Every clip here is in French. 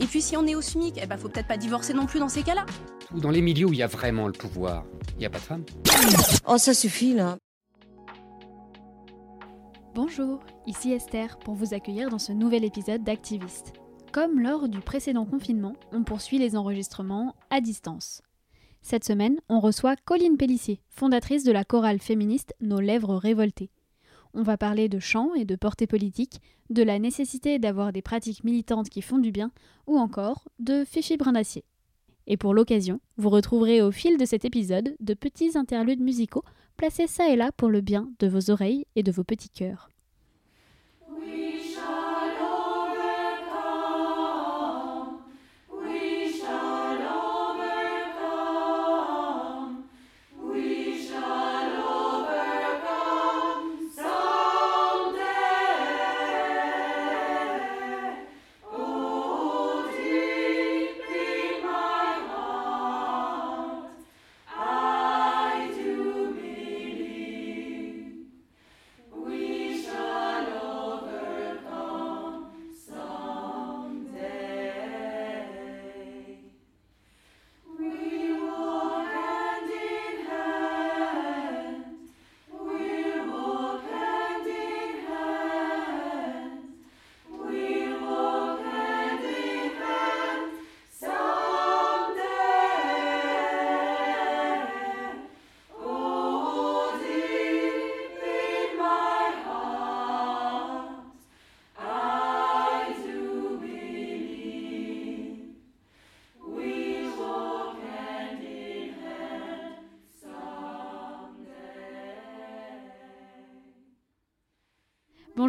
Et puis si on est au SMIC, eh ben faut peut-être pas divorcer non plus dans ces cas-là. Dans les milieux où il y a vraiment le pouvoir, il n'y a pas de femmes. Oh, ça suffit là. Bonjour, ici Esther pour vous accueillir dans ce nouvel épisode d'Activiste. Comme lors du précédent confinement, on poursuit les enregistrements à distance. Cette semaine, on reçoit Colline Pellissier, fondatrice de la chorale féministe Nos Lèvres Révoltées. On va parler de chant et de portée politique, de la nécessité d'avoir des pratiques militantes qui font du bien, ou encore de Fifi Brin d'Acier. Et pour l'occasion, vous retrouverez au fil de cet épisode de petits interludes musicaux placés ça et là pour le bien de vos oreilles et de vos petits cœurs.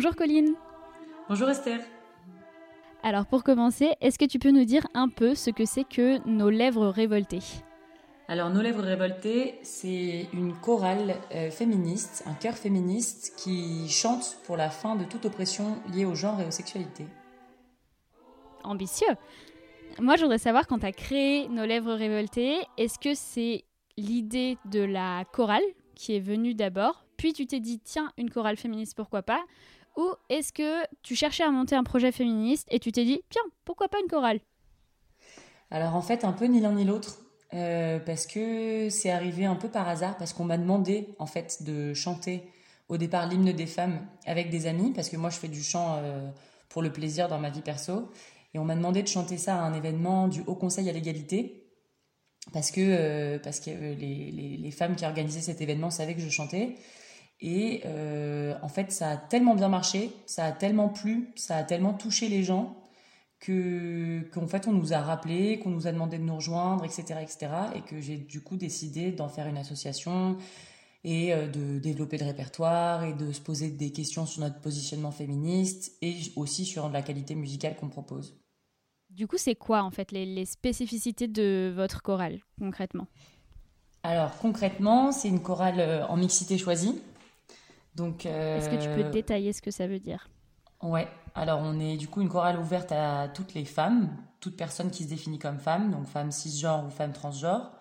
Bonjour Colline. Bonjour Esther. Alors pour commencer, est-ce que tu peux nous dire un peu ce que c'est que Nos Lèvres Révoltées? Alors Nos Lèvres Révoltées, c'est une chorale euh, féministe, un chœur féministe qui chante pour la fin de toute oppression liée au genre et aux sexualités. Ambitieux. Moi je voudrais savoir quand tu as créé Nos Lèvres Révoltées, est-ce que c'est l'idée de la chorale qui est venue d'abord, puis tu t'es dit tiens une chorale féministe pourquoi pas? Ou est-ce que tu cherchais à monter un projet féministe et tu t'es dit, tiens, pourquoi pas une chorale? Alors en fait, un peu ni l'un ni l'autre. euh, parce que c'est arrivé un peu par hasard, parce qu'on m'a demandé en fait de chanter au départ l'hymne des femmes avec des amis, parce que moi je fais du chant euh, pour le plaisir dans ma vie perso, et on m'a demandé de chanter ça à un événement du Haut Conseil à l'égalité, parce que, euh, parce que les, les, les femmes qui organisaient cet événement savaient que je chantais, et euh, en fait, ça a tellement bien marché, ça a tellement plu, ça a tellement touché les gens que qu'en fait on nous a rappelé, qu'on nous a demandé de nous rejoindre, etc., etc. Et que j'ai du coup décidé d'en faire une association et euh, de développer le répertoire et de se poser des questions sur notre positionnement féministe et aussi sur la qualité musicale qu'on propose. Du coup, c'est quoi en fait les, les spécificités de votre chorale concrètement? Alors concrètement, c'est une chorale euh, en mixité choisie. Donc, euh, Est-ce que tu peux détailler ce que ça veut dire? Ouais, alors on est du coup une chorale ouverte à toutes les femmes, toute personne qui se définit comme femme, donc femme cisgenre ou femme transgenre.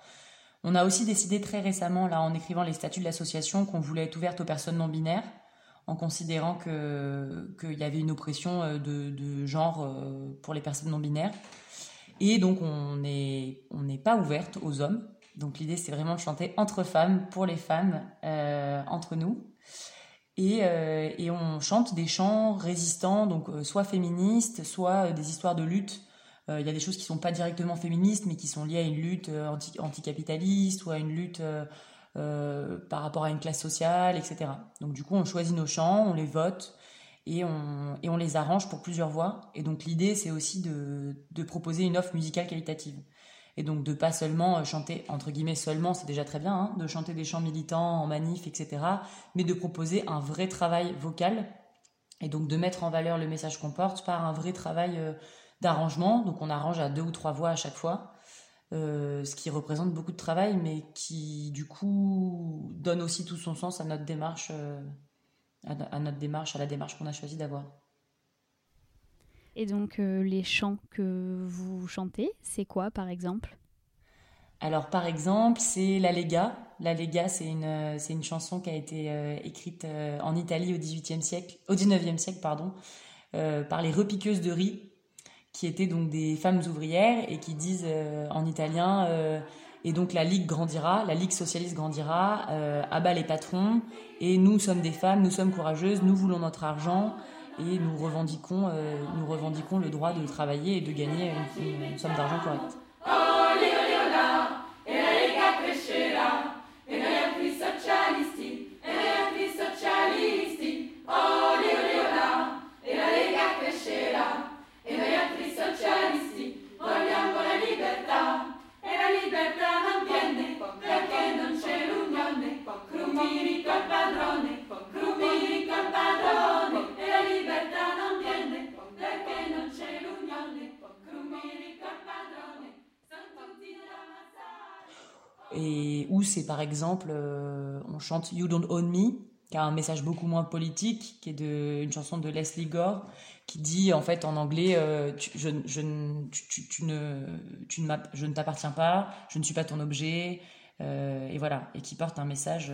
On a aussi décidé très récemment, là en écrivant les statuts de l'association, qu'on voulait être ouverte aux personnes non binaires, en considérant que qu'il y avait une oppression euh, de, de genre euh, pour les personnes non binaires. Et donc on n'est on pas ouverte aux hommes. Donc l'idée c'est vraiment de chanter entre femmes, pour les femmes, euh, entre nous. Et, et, on chante des chants résistants, donc soit féministes, soit des histoires de lutte. Il y a des choses qui sont pas directement féministes, mais qui sont liées à une lutte anti anticapitaliste ou à une lutte par rapport à une classe sociale, etc. Donc du coup, on choisit nos chants, on les vote, et on, les arrange pour plusieurs voix. Et donc l'idée, c'est aussi de, proposer une offre musicale qualitative. Et donc de pas seulement euh, chanter, entre guillemets seulement, c'est déjà très bien, hein, de chanter des chants militants en manif, etc., mais de proposer un vrai travail vocal, et donc de mettre en valeur le message qu'on porte par un vrai travail euh, d'arrangement. Donc on arrange à deux ou trois voix à chaque fois. Euh, ce qui représente beaucoup de travail, mais qui du coup donne aussi tout son sens à notre démarche euh, à, notre démarche, à la démarche qu'on a choisi d'avoir. Et donc euh, les chants que vous chantez, c'est quoi par exemple? Alors par exemple, c'est La Lega. La Lega, c'est une, c'est une chanson qui a été euh, écrite euh, en Italie au 18e siècle, au 19e siècle pardon, par les repiqueuses de riz, qui étaient donc des femmes ouvrières et qui disent en italien et donc la Ligue grandira, la Ligue socialiste grandira, euh, abat les patrons. Et nous sommes des femmes, nous sommes courageuses, nous voulons notre argent et nous revendiquons, euh, nous revendiquons le droit de travailler et de gagner une, une somme d'argent correcte. Et où c'est par exemple, euh, on chante You Don't Own Me, qui a un message beaucoup moins politique, qui est de, une chanson de Leslie Gore, qui dit en fait en anglais euh, je, ne, je ne t'appartiens pas, je ne suis pas ton objet, euh, et voilà, et qui porte un message.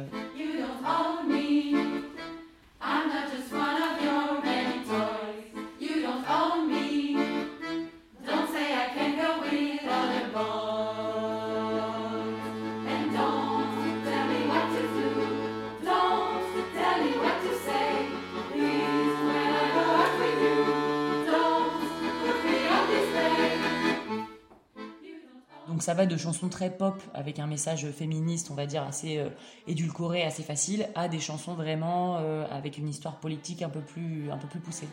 Ça va de chansons très pop avec un message féministe, on va dire assez euh, édulcoré, assez facile, à des chansons vraiment euh, avec une histoire politique un peu plus, un peu plus poussée.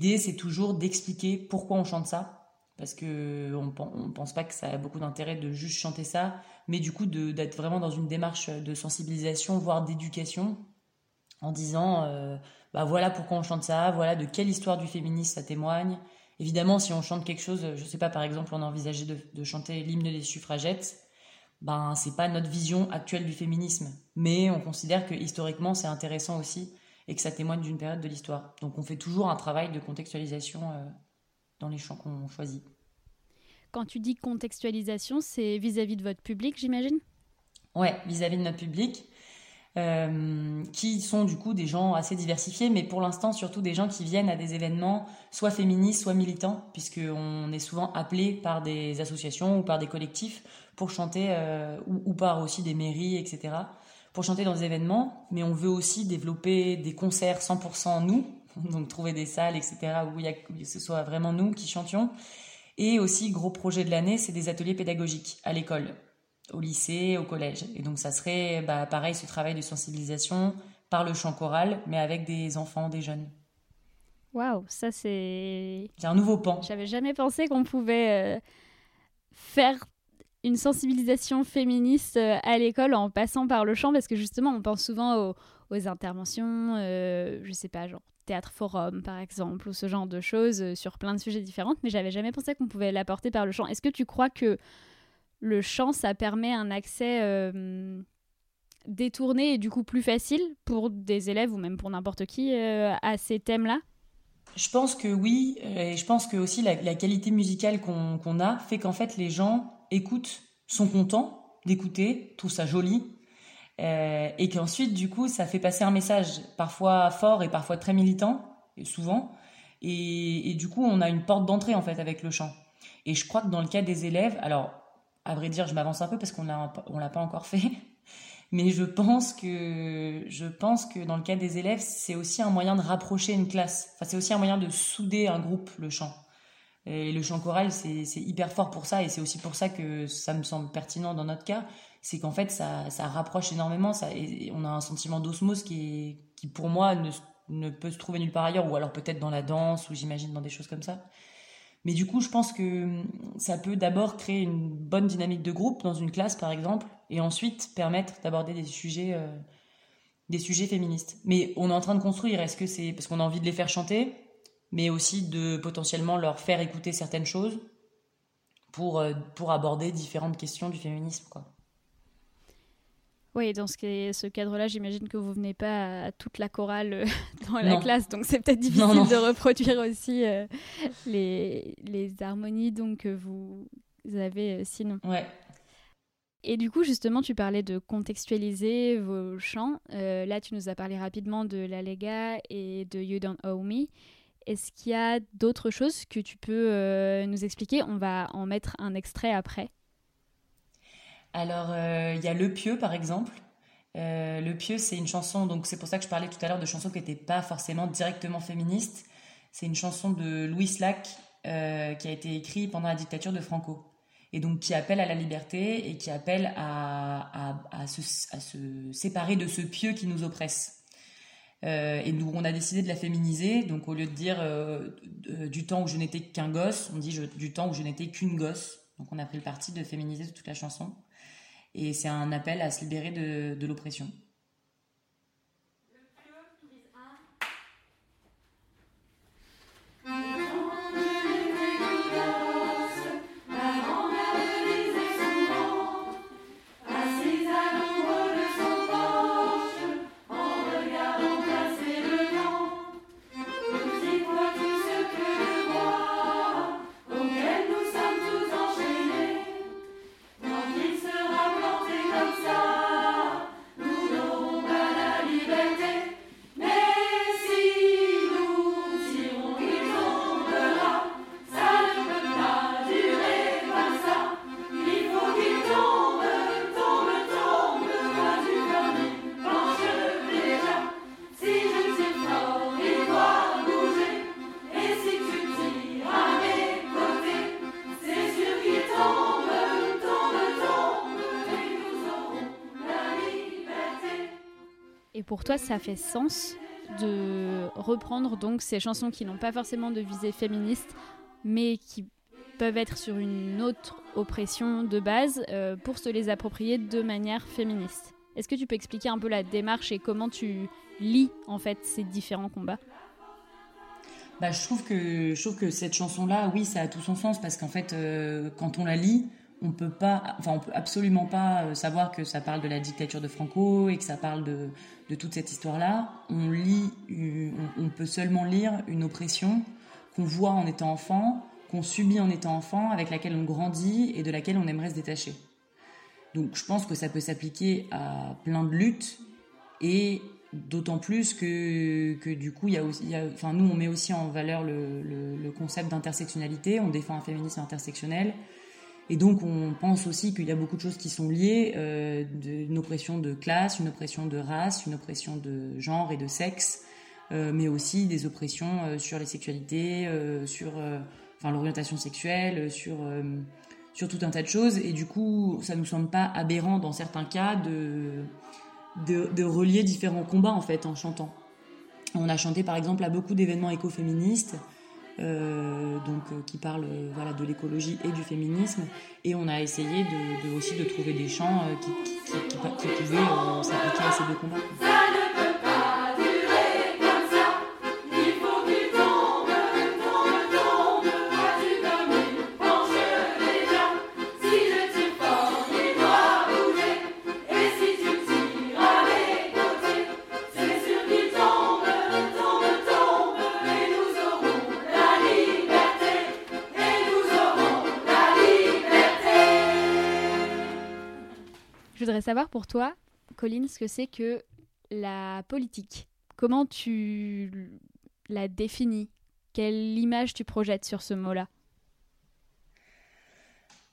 L'idée, c'est toujours d'expliquer pourquoi on chante ça, parce que on, pense pas que ça a beaucoup d'intérêt de juste chanter ça, mais du coup d'être vraiment dans une démarche de sensibilisation, voire d'éducation, en disant, euh, bah voilà pourquoi on chante ça, voilà de quelle histoire du féminisme ça témoigne. Évidemment, si on chante quelque chose, je sais pas, par exemple, on a envisagé de, de chanter l'hymne des suffragettes, ben c'est pas notre vision actuelle du féminisme, mais on considère que historiquement c'est intéressant aussi et que ça témoigne d'une période de l'histoire. Donc on fait toujours un travail de contextualisation euh, dans les chants qu'on choisit. Quand tu dis contextualisation, c'est vis-à-vis de votre public, j'imagine? Ouais, vis-à-vis de notre public, euh, qui sont du coup des gens assez diversifiés, mais pour l'instant surtout des gens qui viennent à des événements soit féministes, soit militants, puisqu'on est souvent appelé par des associations ou par des collectifs pour chanter, euh, ou, ou par aussi des mairies, etc pour chanter dans des événements, mais on veut aussi développer des concerts 100% nous, donc trouver des salles, etc., où, il y a, où ce soit vraiment nous qui chantions. Et aussi, gros projet de l'année, c'est des ateliers pédagogiques à l'école, au lycée, au collège. Et donc, ça serait bah, pareil, ce travail de sensibilisation par le chant choral, mais avec des enfants, des jeunes. Waouh, ça c'est. C'est un nouveau pan. J'avais jamais pensé qu'on pouvait euh, faire une sensibilisation féministe euh, à l'école en passant par le chant parce que justement on pense souvent aux, interventions, euh, je sais pas, genre théâtre forum, par exemple, ou ce genre de choses sur plein de sujets différents, mais j'avais jamais pensé qu'on pouvait l'apporter par le chant. Est-ce que tu crois que le chant, ça permet un accès détourné et du coup plus facile pour des élèves ou même pour n'importe qui à ces thèmes-là? Je pense que oui, et je pense que aussi la, qualité musicale qu'on a fait qu'en fait les gens écoutent, sont contents d'écouter, trouvent ça joli, euh, et qu'ensuite du coup ça fait passer un message parfois fort et parfois très militant, et souvent, et, du coup on a une porte d'entrée en fait avec le chant. Et je crois que dans le cas des élèves, alors à vrai dire je m'avance un peu parce qu'on on l'a pas encore fait, mais je pense que je pense que dans le cas des élèves, c'est aussi un moyen de rapprocher une classe. Enfin, c'est aussi un moyen de souder un groupe, le chant. Et le chant choral, c'est hyper fort pour ça, et c'est aussi pour ça que ça me semble pertinent dans notre cas. C'est qu'en fait, ça, ça rapproche énormément. Ça, et on a un sentiment d'osmose qui, pour moi, ne, peut se trouver nulle part ailleurs, ou alors peut-être dans la danse, ou j'imagine dans des choses comme ça. Mais du coup, je pense que hum, ça peut d'abord créer une bonne dynamique de groupe dans une classe, par exemple, et ensuite permettre d'aborder euh, des sujets féministes. Mais on est en train de construire. Est-ce que c'est parce qu'on a envie de les faire chanter, mais aussi de potentiellement leur faire écouter certaines choses pour, euh, pour aborder différentes questions du féminisme, quoi. Oui, dans ce, ce cadre-là, j'imagine que vous venez pas à toute la chorale euh, dans la classe, donc c'est peut-être difficile de reproduire aussi euh, les, les, harmonies donc, que vous avez sinon. Ouais. Et du coup, justement, tu parlais de contextualiser vos chants. là, tu nous as parlé rapidement de La Lega et de You Don't Owe Me. Est-ce qu'il y a d'autres choses que tu peux nous expliquer? On va en mettre un extrait après. Alors, euh, il y a Le Pieux, par exemple. Euh, le Pieux, c'est une chanson, donc c'est pour ça que je parlais tout à l'heure de chansons qui n'étaient pas forcément directement féministes. C'est une chanson de Louis Lac euh, qui a été écrite pendant la dictature de Franco. Et donc qui appelle à la liberté et qui appelle à, se, séparer de ce pieux qui nous oppresse. Et nous, on a décidé de la féminiser. Donc au lieu de dire du temps où je n'étais qu'un gosse, on dit du temps où je n'étais qu'une gosse. Donc on a pris le parti de féminiser toute la chanson. Et c'est un appel à se libérer de, de l'oppression. Toi, ça fait sens de reprendre donc ces chansons qui n'ont pas forcément de visée féministe, mais qui peuvent être sur une autre oppression de base euh, pour se les approprier de manière féministe. Est-ce que tu peux expliquer un peu la démarche et comment tu lis en fait ces différents combats? Bah, je trouve que je trouve que cette chanson là, oui, ça a tout son sens parce qu'en fait, euh, quand on la lit, on peut pas, enfin, on peut absolument pas euh, savoir que ça parle de la dictature de Franco et que ça parle de, de toute cette histoire-là. On lit, on, peut seulement lire une oppression qu'on voit en étant enfant, qu'on subit en étant enfant, avec laquelle on grandit et de laquelle on aimerait se détacher. Donc, je pense que ça peut s'appliquer à plein de luttes et d'autant plus que, que du coup, il y a aussi, enfin, nous, on met aussi en valeur le, le concept d'intersectionnalité, on défend un féminisme intersectionnel. Et donc, on pense aussi qu'il y a beaucoup de choses qui sont liées, euh, une oppression de classe, une oppression de race, une oppression de genre et de sexe, euh, mais aussi des oppressions euh, sur les sexualités, euh, sur l'orientation sexuelle, sur, tout un tas de choses. Et du coup, ça nous semble pas aberrant dans certains cas de, relier différents combats en fait en chantant. On a chanté par exemple à beaucoup d'événements écoféministes. Donc euh, qui parle euh, de l'écologie et du féminisme et on a essayé de, aussi de trouver des chants qui, qui, qui, pouvaient s'appliquer à ces deux combats. Pour toi, Colline, ce que c'est que la politique? Comment tu la définis? Quelle image tu projettes sur ce mot-là?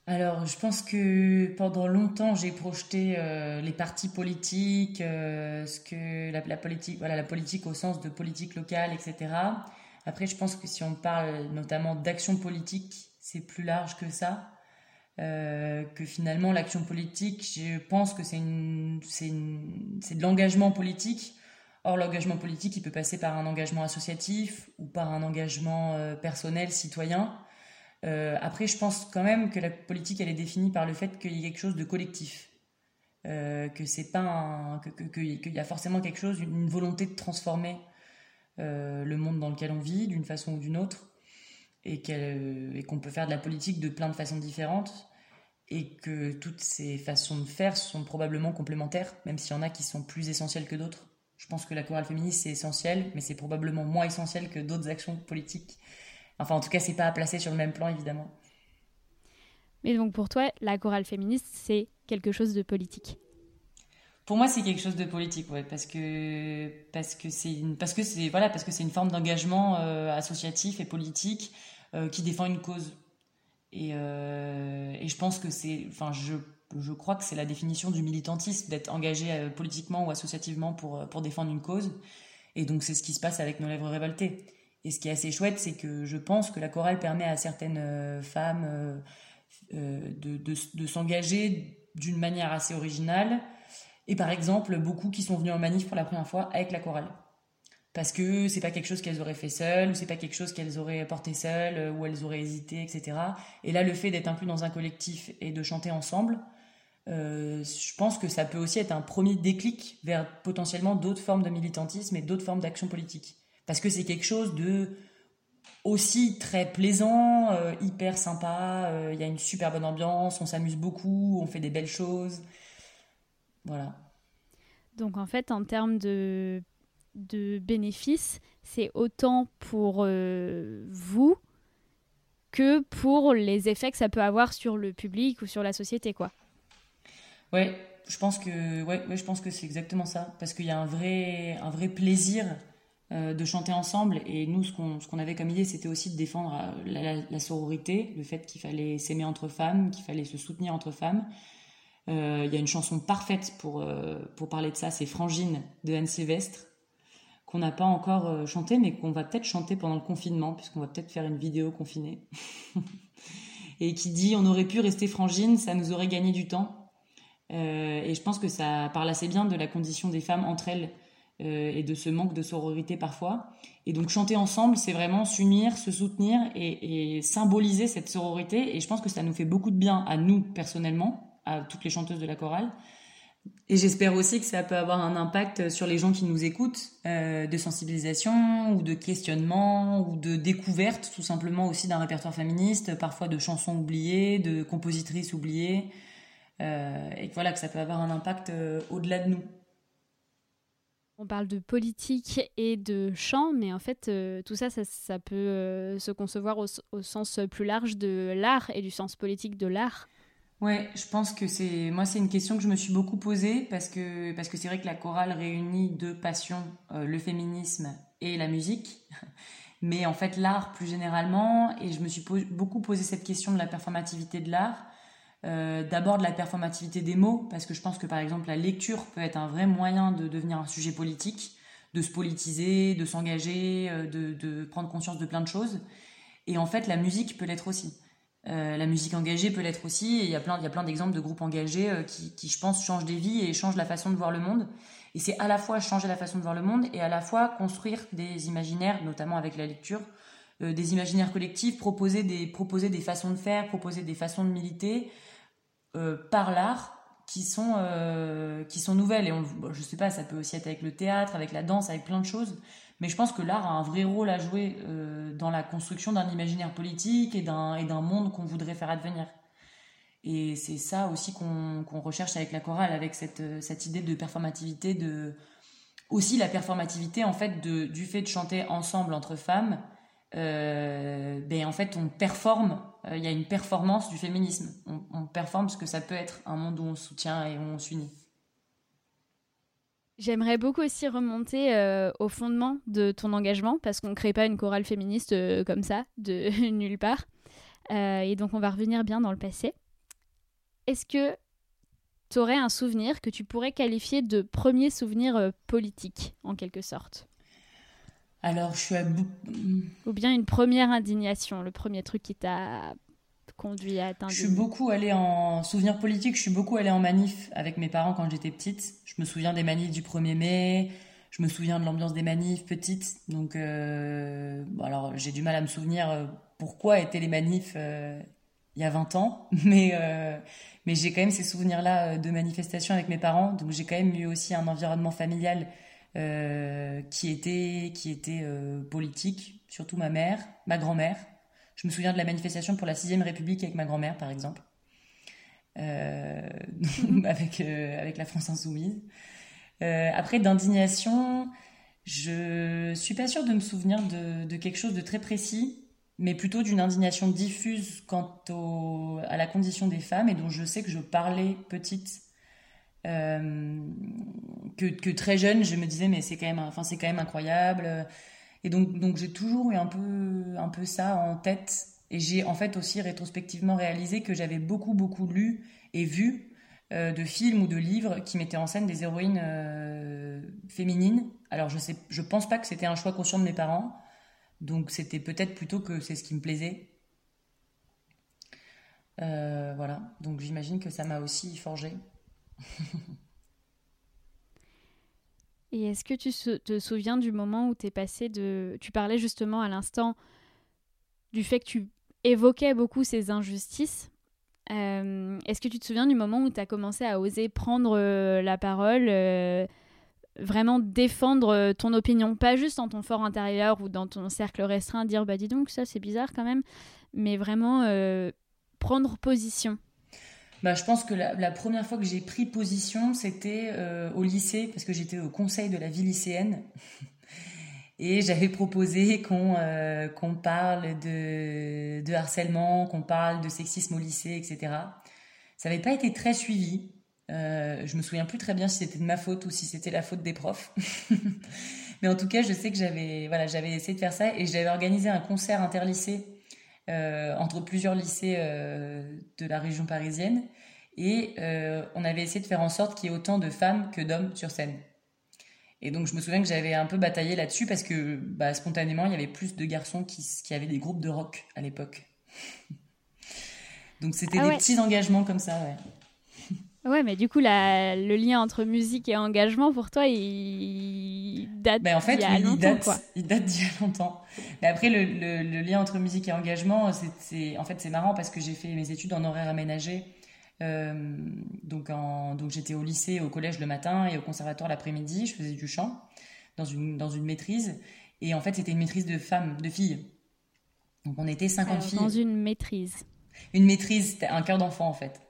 Alors, je pense que pendant longtemps, j'ai projeté euh, les partis politiques, euh, ce que la, politique, voilà, la politique au sens de politique locale, etc. Après, je pense que si on parle notamment d'action politique, c'est plus large que ça. Euh, que finalement, l'action politique, je pense que c'est de l'engagement politique. Or, l'engagement politique, il peut passer par un engagement associatif ou par un engagement personnel, citoyen. Euh, après, je pense quand même que la politique, elle est définie par le fait qu'il y ait quelque chose de collectif. Euh, que c'est pas qu'il y a forcément quelque chose, une volonté de transformer euh, le monde dans lequel on vit d'une façon ou d'une autre, et qu'on peut faire de la politique de plein de façons différentes, et que toutes ces façons de faire sont probablement complémentaires, même s'il y en a qui sont plus essentielles que d'autres. Je pense que la chorale féministe c'est essentiel, mais c'est probablement moins essentiel que d'autres actions politiques Enfin, en tout cas, c'est pas à placer sur le même plan, évidemment. Mais donc, pour toi, la chorale féministe, c'est quelque chose de politique? Pour moi, c'est quelque chose de politique, ouais, parce que parce que c'est parce que c'est voilà parce que c'est une forme d'engagement euh, associatif et politique euh, qui défend une cause. Et, euh, et je pense que c'est, enfin, je je crois que c'est la définition du militantisme d'être engagé politiquement ou associativement pour pour défendre une cause. Et donc c'est ce qui se passe avec nos lèvres révoltées. Et ce qui est assez chouette, c'est que je pense que la chorale permet à certaines euh, femmes euh, euh, de, de, s'engager d'une manière assez originale. Et par exemple, beaucoup qui sont venus en manif pour la première fois avec la chorale. Parce que c'est pas quelque chose qu'elles auraient fait seules, ou c'est pas quelque chose qu'elles auraient porté seules, ou elles auraient hésité, etc. Et là, le fait d'être inclus dans un collectif et de chanter ensemble, je pense que ça peut aussi être un premier déclic vers potentiellement d'autres formes de militantisme et d'autres formes d'action politique parce que c'est quelque chose de aussi très plaisant, euh, hyper sympa, euh, il y a une super bonne ambiance, on s'amuse beaucoup, on fait des belles choses. Voilà. Donc en fait, en termes de, de bénéfices, c'est autant pour euh, vous que pour les effets que ça peut avoir sur le public ou sur la société, quoi. Ouais, je pense que ouais, ouais je pense que c'est exactement ça, parce qu'il y a un vrai un vrai plaisir euh, de chanter ensemble. Et nous, ce qu'on avait comme idée, c'était aussi de défendre euh, la, sororité, le fait qu'il fallait s'aimer entre femmes, qu'il fallait se soutenir entre femmes. Il y a une chanson parfaite pour, pour parler de ça, c'est Frangine de Anne Sylvestre, qu'on n'a pas encore chanté, mais qu'on va peut-être chanter pendant le confinement, puisqu'on va peut-être faire une vidéo confinée. et qui dit On aurait pu rester Frangine, ça nous aurait gagné du temps. et je pense que ça parle assez bien de la condition des femmes entre elles euh, et de ce manque de sororité parfois. Et donc chanter ensemble, c'est vraiment s'unir, se soutenir et, symboliser cette sororité. Et je pense que ça nous fait beaucoup de bien à nous personnellement, à toutes les chanteuses de la chorale. Et j'espère aussi que ça peut avoir un impact sur les gens qui nous écoutent, euh, de sensibilisation ou de questionnement ou de découverte tout simplement aussi d'un répertoire féministe, parfois de chansons oubliées, de compositrices oubliées, euh, et voilà que ça peut avoir un impact au-delà de nous. On parle de politique et de chant, mais en fait, euh, tout ça, ça, peut euh, se concevoir au, sens plus large de l'art et du sens politique de l'art. Ouais, je pense que c'est moi c'est une question que je me suis beaucoup posée parce que parce que c'est vrai que la chorale réunit deux passions, euh, le féminisme et la musique, mais en fait l'art plus généralement et je me suis beaucoup posé cette question de la performativité de l'art euh, d'abord de la performativité des mots, parce que je pense que par exemple la lecture peut être un vrai moyen de devenir un sujet politique, de se politiser, de s'engager, euh, de, prendre conscience de plein de choses. Et en fait, la musique peut l'être aussi. Euh, la musique engagée peut l'être aussi. Il y a plein, il y a plein d'exemples de groupes engagés qui, qui, je pense, changent des vies et changent la façon de voir le monde. Et c'est à la fois changer la façon de voir le monde et à la fois construire des imaginaires, notamment avec la lecture, des imaginaires collectifs, proposer des, proposer des façons de faire, proposer des façons de militer, euh, par l'art qui sont euh, qui sont nouvelles et on, je sais pas ça peut aussi être avec le théâtre avec la danse avec plein de choses mais je pense que l'art a un vrai rôle à jouer euh, dans la construction d'un imaginaire politique et d'un monde qu'on voudrait faire advenir et c'est ça aussi qu'on recherche avec la chorale avec cette cette idée de performativité de aussi la performativité en fait du fait de chanter ensemble entre femmes ben en fait on performe il y a une performance du féminisme. On, on performe parce que ça peut être un monde où on soutient et où on s'unit. J'aimerais beaucoup aussi remonter euh, au fondement de ton engagement, parce qu'on ne crée pas une chorale féministe euh, comme ça, de nulle part. Euh, et donc on va revenir bien dans le passé. Est-ce que tu aurais un souvenir que tu pourrais qualifier de premier souvenir politique, en quelque sorte? Alors je suis à Ou bien une première indignation, le premier truc qui t'a conduit à Je suis beaucoup allée en souvenir politique, je suis beaucoup allée en manif avec mes parents quand j'étais petite. Je me souviens des manifs du 1er mai, je me souviens de l'ambiance des manifs petites. Donc, euh, alors j'ai du mal à me souvenir euh, pourquoi étaient les manifs euh, il y a 20 ans, mais, mais j'ai quand même ces souvenirs-là de manifestations avec mes parents. Donc j'ai quand même eu aussi un environnement familial qui était, qui était politique, surtout ma mère, ma grand-mère. Je me souviens de la manifestation pour la 6ème République avec ma grand-mère, par exemple, euh, avec, euh, avec la France Insoumise. Euh, après, d'indignation, je suis pas sûre de me souvenir de, quelque chose de très précis, mais plutôt d'une indignation diffuse quant à la condition des femmes et dont je sais que je parlais petite. Que, que, très jeune, je me disais mais c'est quand c'est quand même incroyable. Et donc, donc j'ai toujours eu un peu, un peu ça en tête. Et j'ai en fait aussi rétrospectivement réalisé que j'avais beaucoup, beaucoup lu et vu euh, de films ou de livres qui mettaient en scène des héroïnes euh, féminines. Alors je sais, je pense pas que c'était un choix conscient de mes parents. Donc c'était peut-être plutôt que c'est ce qui me plaisait. Euh, voilà. Donc j'imagine que ça m'a aussi forgé. Et est-ce que tu te souviens du moment où tu es passé de... Tu parlais justement à l'instant du fait que tu évoquais beaucoup ces injustices. Euh, est-ce que tu te souviens du moment où tu as commencé à oser prendre euh, la parole, euh, vraiment défendre ton opinion, pas juste dans ton fort intérieur ou dans ton cercle restreint, dire bah dis donc ça c'est bizarre quand même, mais vraiment prendre position bah, je pense que la, première fois que j'ai pris position, c'était euh, au lycée, parce que j'étais au conseil de la vie lycéenne. Et j'avais proposé qu'on euh, qu'on parle de, de harcèlement, qu'on parle de sexisme au lycée, etc. Ça n'avait pas été très suivi. Euh, je me souviens plus très bien si c'était de ma faute ou si c'était la faute des profs. Mais en tout cas, je sais que j'avais voilà, j'avais essayé de faire ça et j'avais organisé un concert interlycée entre plusieurs lycées euh, de la région parisienne. Et euh, on avait essayé de faire en sorte qu'il y ait autant de femmes que d'hommes sur scène. Et donc je me souviens que j'avais un peu bataillé là-dessus parce que bah, spontanément, il y avait plus de garçons qui, qui avaient des groupes de rock à l'époque. donc c'était ah des petits engagements comme ça, ouais. Ouais, mais du coup, le lien entre musique et engagement, pour toi, il date ben en fait, d'il y a longtemps. Il date, il date d'il y a longtemps. Mais après, le, le, lien entre musique et engagement, c'est, en fait, c'est marrant parce que j'ai fait mes études en horaire aménagé. Euh, donc, en, donc j'étais au lycée, au collège le matin et au conservatoire l'après-midi. Je faisais du chant dans une, dans une maîtrise. Et en fait, c'était une maîtrise de femmes, de filles. Donc, on était 50 filles. Dans une maîtrise. Une maîtrise, c'était un cœur d'enfant, en fait.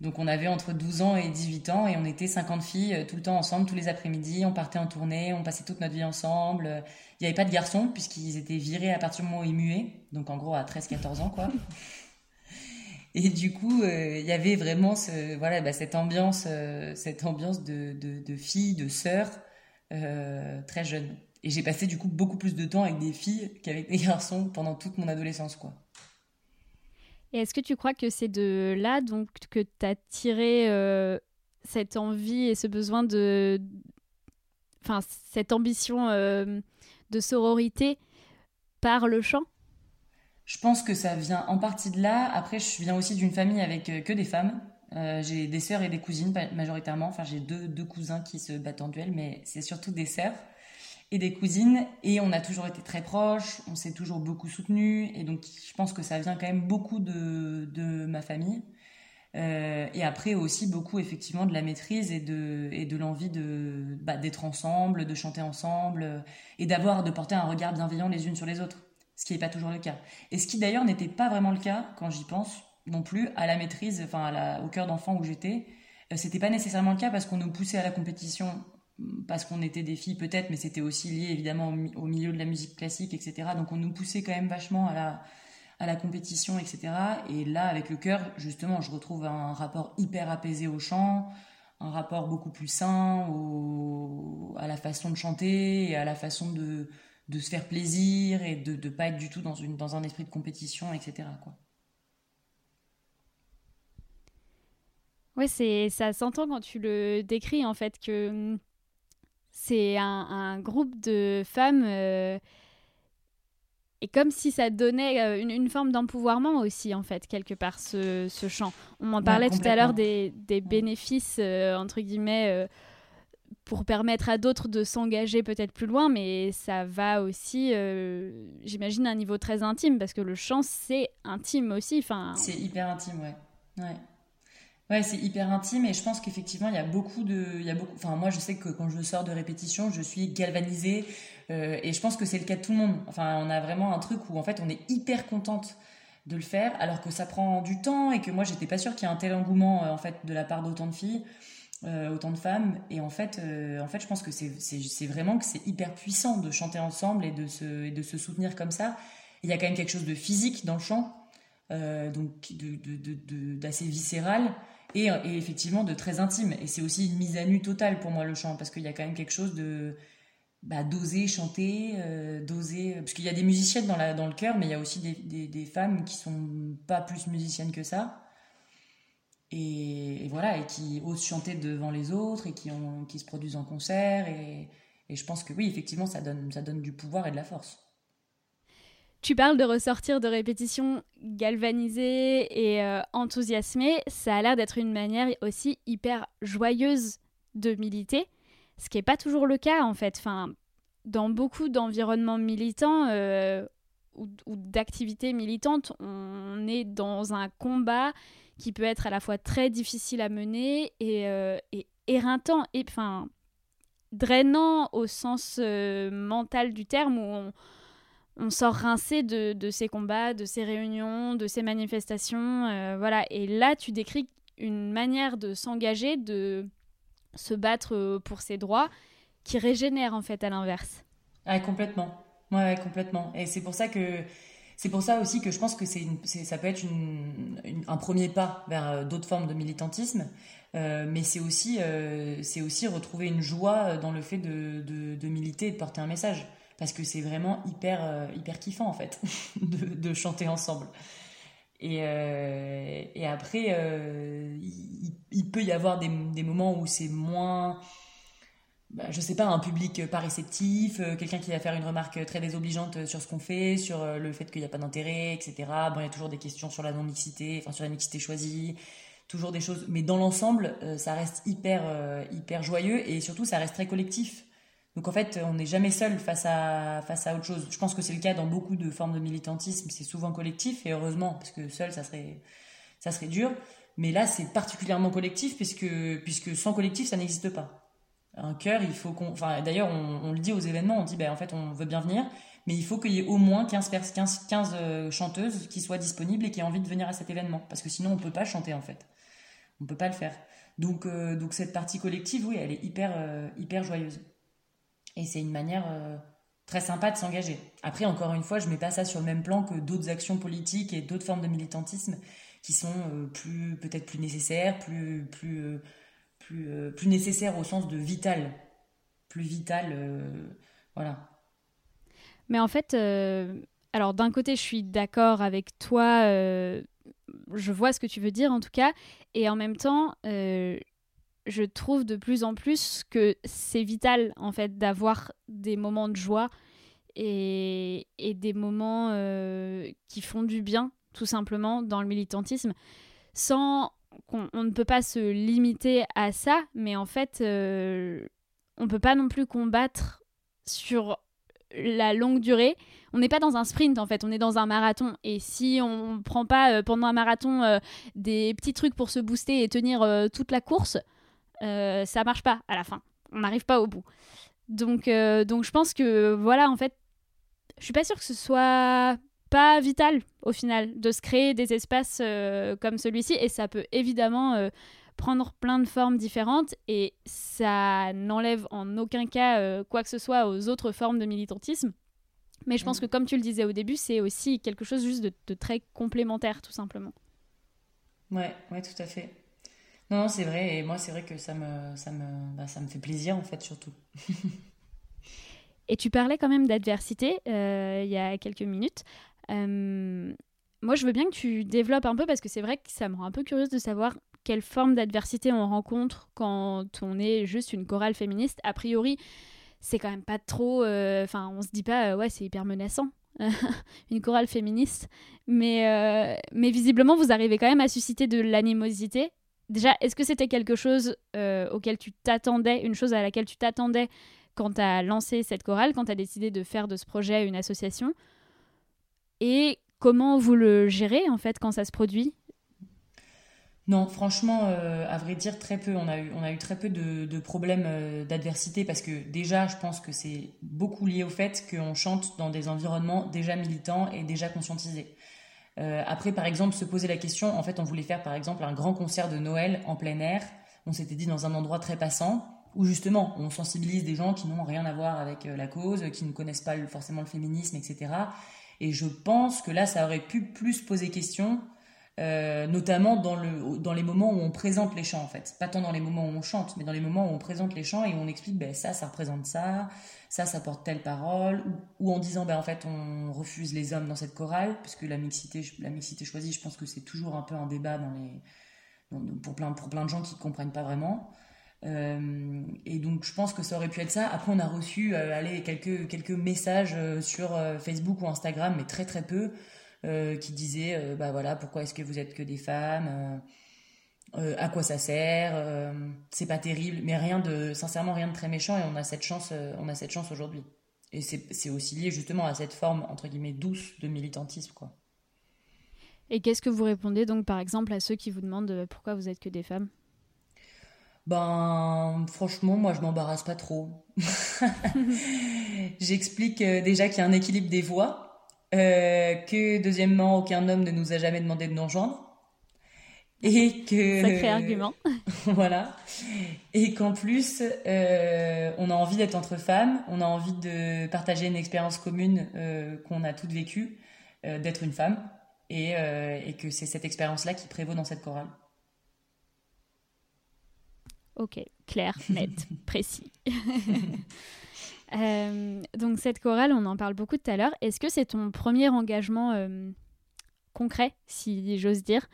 Donc on avait entre 12 ans et 18 ans et on était 50 filles euh, tout le temps ensemble, tous les après-midi. On partait en tournée, on passait toute notre vie ensemble. Il n'y avait pas de garçons puisqu'ils étaient virés à partir du moment où ils muaient. Donc en gros à 13-14 ans quoi. Et du coup, euh, il y avait vraiment ce, voilà, bah, cette ambiance, euh, cette ambiance de, de, filles, de sœurs très jeunes. Et j'ai passé du coup beaucoup plus de temps avec des filles qu'avec des garçons pendant toute mon adolescence quoi. Et est-ce que tu crois que c'est de là donc que tu as tiré euh, cette envie et ce besoin de. Enfin, cette ambition euh, de sororité par le chant? Je pense que ça vient en partie de là. Après, je viens aussi d'une famille avec euh, que des femmes. j'ai des sœurs et des cousines majoritairement. Enfin, j'ai deux, deux cousins qui se battent en duel, mais c'est surtout des sœurs et des cousines et on a toujours été très proches, on s'est toujours beaucoup soutenus et donc je pense que ça vient quand même beaucoup de, de ma famille. Euh, et après aussi beaucoup effectivement de la maîtrise et de, et de l'envie bah, d'être ensemble, de chanter ensemble et d'avoir de porter un regard bienveillant les unes sur les autres, ce qui n'est pas toujours le cas. Et ce qui d'ailleurs n'était pas vraiment le cas quand j'y pense non plus à la maîtrise, enfin au cœur d'enfant où j'étais, euh, c'était pas nécessairement le cas parce qu'on nous poussait à la compétition parce qu'on était des filles peut-être, mais c'était aussi lié évidemment au, milieu de la musique classique, etc. Donc on nous poussait quand même vachement à la, à la compétition, etc. Et là, avec le chœur, justement, je retrouve un rapport hyper apaisé au chant, un rapport beaucoup plus sain à la façon de chanter et à la façon de, de se faire plaisir et de ne pas être du tout dans, une, dans un esprit de compétition, etc. Quoi. C'est ça s'entend quand tu le décris en fait que hum, c'est un, groupe de femmes euh, et comme si ça donnait euh, une, forme d'empouvoirment aussi en fait quelque part ce, ce chant. On m'en parlait tout à l'heure des, des bénéfices euh, entre guillemets pour permettre à d'autres de s'engager peut-être plus loin, mais ça va aussi, j'imagine, à un niveau très intime, parce que le chant, c'est intime aussi. Enfin... C'est hyper intime, ouais. ouais. Ouais, c'est hyper intime et je pense qu'effectivement il y a beaucoup de, il y a beaucoup. Enfin moi je sais que quand je sors de répétition je suis galvanisée euh, et je pense que c'est le cas de tout le monde. Enfin on a vraiment un truc où en fait on est hyper contente de le faire alors que ça prend du temps et que moi j'étais pas sûre qu'il y ait un tel engouement euh, en fait de la part d'autant de filles, euh, autant de femmes et en fait en fait je pense que c'est vraiment que c'est hyper puissant de chanter ensemble et de se de se soutenir comme ça. Il y a quand même quelque chose de physique dans le chant. donc d'assez de, de, viscéral et, effectivement de très intime. Et c'est aussi une mise à nu totale pour moi le chant, parce qu'il y a quand même quelque chose de bah, d'oser chanter, euh, d'oser. Parce qu'il y a des musiciennes dans, dans le chœur, mais il y a aussi des, des, femmes qui sont pas plus musiciennes que ça. Et, voilà, et qui osent chanter devant les autres et qui, ont, qui se produisent en concert. Et, et je pense que oui, effectivement, ça donne, ça donne du pouvoir et de la force. Tu parles de ressortir de répétitions galvanisées et euh, enthousiasmées. Ça a l'air d'être une manière aussi hyper joyeuse de militer, ce qui n'est pas toujours le cas en fait. Enfin, dans beaucoup d'environnements militants euh, ou, d'activités militantes, on est dans un combat qui peut être à la fois très difficile à mener et, euh, éreintant, et enfin drainant au sens mental du terme où on on sort rincé de, ces combats, de ces réunions, de ces manifestations. Euh, voilà. Et là, tu décris une manière de s'engager, de se battre euh, pour ses droits, qui régénère en fait à l'inverse. Ah, complètement. Ouais, complètement. Et c'est pour ça que c'est pour ça aussi que je pense que c'est ça peut être un premier pas vers euh, d'autres formes de militantisme, mais c'est aussi, c'est aussi retrouver une joie dans le fait de, de militer et de porter un message parce que c'est vraiment hyper, euh, hyper kiffant en fait de, chanter ensemble. Et, euh, après, euh, il, peut y avoir des, des moments où c'est moins, bah, je sais pas, un public pas réceptif, quelqu'un qui va faire une remarque très désobligeante sur ce qu'on fait, sur le fait qu'il n'y a pas d'intérêt, etc. Bon, il y a toujours des questions sur la non-mixité, enfin sur la mixité choisie, toujours des choses. Mais dans l'ensemble, ça reste hyper, hyper joyeux et surtout, ça reste très collectif. Donc en fait, on n'est jamais seul face à, face à autre chose. Je pense que c'est le cas dans beaucoup de formes de militantisme, c'est souvent collectif, et heureusement, parce que seul, ça serait, ça serait dur. Mais là, c'est particulièrement collectif, puisque, puisque sans collectif, ça n'existe pas. Un cœur, il faut qu'on. Enfin, d'ailleurs, on, le dit aux événements, on dit, ben, en fait, on veut bien venir, mais il faut qu'il y ait au moins 15, 15, 15 chanteuses qui soient disponibles et qui aient envie de venir à cet événement. Parce que sinon, on ne peut pas chanter, en fait. On ne peut pas le faire. Donc, euh, donc cette partie collective, oui, elle est hyper, euh, hyper joyeuse. Et c'est une manière euh, très sympa de s'engager. Après, encore une fois, je mets pas ça sur le même plan que d'autres actions politiques et d'autres formes de militantisme qui sont euh, plus peut-être plus nécessaires, plus plus euh, plus nécessaires au sens de vital, plus vital, voilà. Mais en fait, alors d'un côté, je suis d'accord avec toi. je vois ce que tu veux dire en tout cas, et en même temps, je trouve de plus en plus que c'est vital en fait d'avoir des moments de joie et, des moments euh, qui font du bien tout simplement dans le militantisme sans qu'on ne peut pas se limiter à ça mais en fait euh, on peut pas non plus combattre sur la longue durée. On n'est pas dans un sprint en fait, on est dans un marathon. Et si on prend pas euh, pendant un marathon des petits trucs pour se booster et tenir toute la course, euh, ça marche pas à la fin. On n'arrive pas au bout. Donc, euh, donc je pense que voilà, en fait, je suis pas sûre que ce soit pas vital au final de se créer des espaces euh, comme celui-ci et ça peut évidemment prendre plein de formes différentes et ça n'enlève en aucun cas quoi que ce soit aux autres formes de militantisme Mais je pense que, comme tu le disais au début, c'est aussi quelque chose juste de, très complémentaire, tout simplement. Ouais, ouais, tout à fait. Non, non c'est vrai. Et moi, c'est vrai que ça me, ça, me, bah, ça me fait plaisir, en fait, surtout. et tu parlais quand même d'adversité euh, il y a quelques minutes. Euh, moi, je veux bien que tu développes un peu parce que c'est vrai que ça me rend un peu curieuse de savoir quelle forme d'adversité on rencontre quand on est juste une chorale féministe. A priori, c'est quand même pas trop. Euh, enfin, on se dit pas, euh, ouais, c'est hyper menaçant, une chorale féministe. Mais, euh, mais visiblement, vous arrivez quand même à susciter de l'animosité. Déjà, est-ce que c'était quelque chose auquel tu t'attendais, une chose à laquelle tu t'attendais quand tu as lancé cette chorale, quand tu as décidé de faire de ce projet une association? Et comment vous le gérez en fait quand ça se produit? Non, franchement, euh, à vrai dire, très peu. On a eu, on a eu très peu de, problèmes euh, d'adversité parce que déjà, je pense que c'est beaucoup lié au fait qu'on chante dans des environnements déjà militants et déjà conscientisés. Euh, après, par exemple, se poser la question, en fait, on voulait faire par exemple un grand concert de Noël en plein air. On s'était dit dans un endroit très passant où justement on sensibilise des gens qui n'ont rien à voir avec la cause, qui ne connaissent pas forcément le féminisme, etc. Et je pense que là, ça aurait pu plus poser question euh, notamment dans, le, dans les moments où on présente les chants en fait. Pas tant dans les moments où on chante, mais dans les moments où on présente les chants et où on explique ben, ça, ça représente ça, ça, ça porte telle parole, ou, en disant ben, en fait on refuse les hommes dans cette chorale, puisque la mixité, la mixité choisie, je pense que c'est toujours un peu un débat dans les, pour, plein, pour plein de gens qui ne comprennent pas vraiment. Euh, et donc je pense que ça aurait pu être ça. Après on a reçu euh, quelques, quelques messages sur Facebook ou Instagram, mais très très peu. Euh, qui disait euh, bah voilà pourquoi est-ce que vous êtes que des femmes euh, à quoi ça sert c'est pas terrible mais rien de sincèrement rien de très méchant et on a cette chance on a cette chance aujourd'hui. Et c'est aussi lié justement à cette forme entre guillemets douce de militantisme quoi. Et qu'est-ce que vous répondez donc par exemple à ceux qui vous demandent pourquoi vous êtes que des femmes? Ben, franchement, moi, je m'embarrasse pas trop. J'explique déjà qu'il y a un équilibre des voix euh, que deuxièmement, aucun homme ne nous a jamais demandé de nous rejoindre. Et que. Sacré argument. voilà. Et qu'en plus, euh, on a envie d'être entre femmes, on a envie de partager une expérience commune euh, qu'on a toutes vécue, d'être une femme, et, et que c'est cette expérience-là qui prévaut dans cette chorale. Ok, clair, net, précis. Euh, donc cette chorale, on en parle beaucoup tout à l'heure. Est-ce que c'est ton premier engagement euh, concret, si j'ose dire?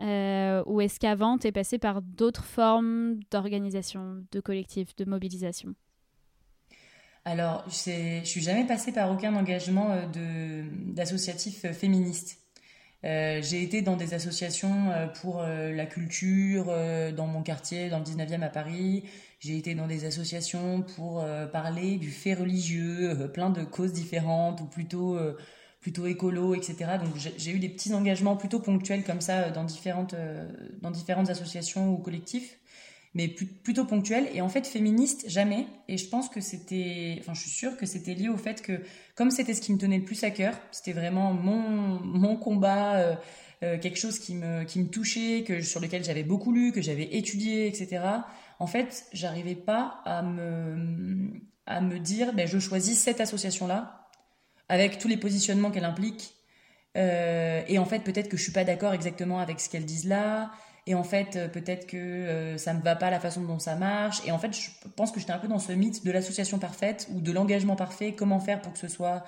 Euh, Ou est-ce qu'avant, tu es passé par d'autres formes d'organisation, de collectif, de mobilisation? Alors, je suis jamais passée par aucun engagement d'associatif féministe. J'ai été dans des associations pour la culture dans mon quartier, dans le 19e à Paris. J'ai été dans des associations pour euh, parler du fait religieux, euh, plein de causes différentes ou plutôt euh, plutôt écolo, etc. Donc j'ai eu des petits engagements plutôt ponctuels comme ça dans différentes dans différentes associations ou collectifs, mais plutôt ponctuels. Et en fait féministe jamais. Et je pense que c'était, enfin je suis sûre que c'était lié au fait que comme c'était ce qui me tenait le plus à cœur, c'était vraiment mon mon combat. quelque chose qui me, qui me touchait, que, sur lequel j'avais beaucoup lu, que j'avais étudié, etc en fait, j'arrivais pas à me, à me dire, ben, je choisis cette association-là, avec tous les positionnements qu'elle implique. Euh, et en fait, peut-être que je suis pas d'accord exactement avec ce qu'elles disent là. Et en fait, euh, peut-être que euh, ça me va pas la façon dont ça marche. Et en fait, je pense que j'étais un peu dans ce mythe de l'association parfaite ou de l'engagement parfait. Comment faire pour que ce soit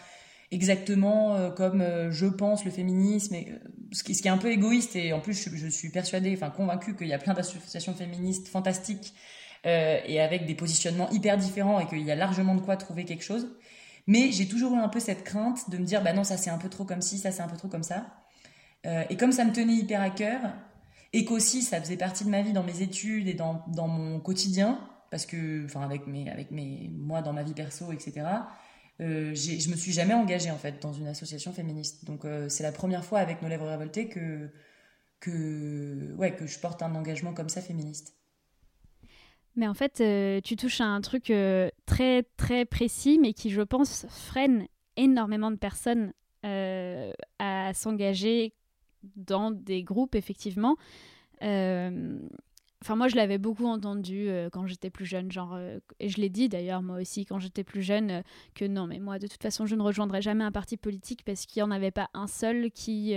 exactement comme je pense le féminisme, ce, qui, est un peu égoïste. Et en plus, je, je suis persuadée, enfin convaincue qu'il y a plein d'associations féministes fantastiques euh, et avec des positionnements hyper différents et qu'il y a largement de quoi trouver quelque chose. Mais j'ai toujours eu un peu cette crainte de me dire, bah non, ça c'est un peu trop comme ci, ça c'est un peu trop comme ça. Euh, et comme ça me tenait hyper à cœur, et qu'aussi ça faisait partie de ma vie dans mes études et dans, dans mon quotidien, parce que, enfin, avec mes, avec mes, moi dans ma vie perso, etc., euh, je me suis jamais engagée en fait dans une association féministe. Donc euh, c'est la première fois avec Nos Lèvres Révoltées que, que, ouais, que je porte un engagement comme ça féministe. Mais en fait, euh, tu touches à un truc euh, très très précis, mais qui, je pense, freine énormément de personnes à s'engager dans des groupes, effectivement. Enfin, moi, je l'avais beaucoup entendu euh, quand j'étais plus jeune, genre, euh, et je l'ai dit d'ailleurs moi aussi quand j'étais plus jeune, euh, que non, mais moi, de toute façon, je ne rejoindrai jamais un parti politique parce qu'il n'y en avait pas un seul qui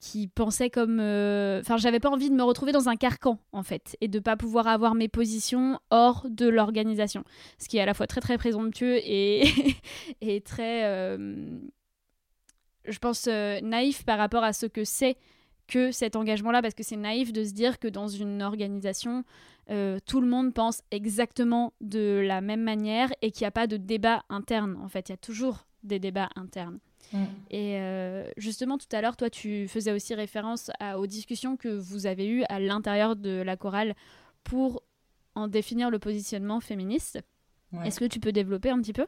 qui pensait comme, enfin, j'avais pas envie de me retrouver dans un carcan en fait, et de pas pouvoir avoir mes positions hors de l'organisation, ce qui est à la fois très très présomptueux et et très, je pense, naïf par rapport à ce que c'est que cet engagement-là, parce que c'est naïf de se dire que dans une organisation, euh, tout le monde pense exactement de la même manière et qu'il n'y a pas de débat interne. En fait, il y a toujours des débats internes. Mm. Et euh, justement, tout à l'heure, toi, tu faisais aussi référence aux discussions que vous avez eues à l'intérieur de la chorale pour en définir le positionnement féministe. Est-ce que tu peux développer un petit peu?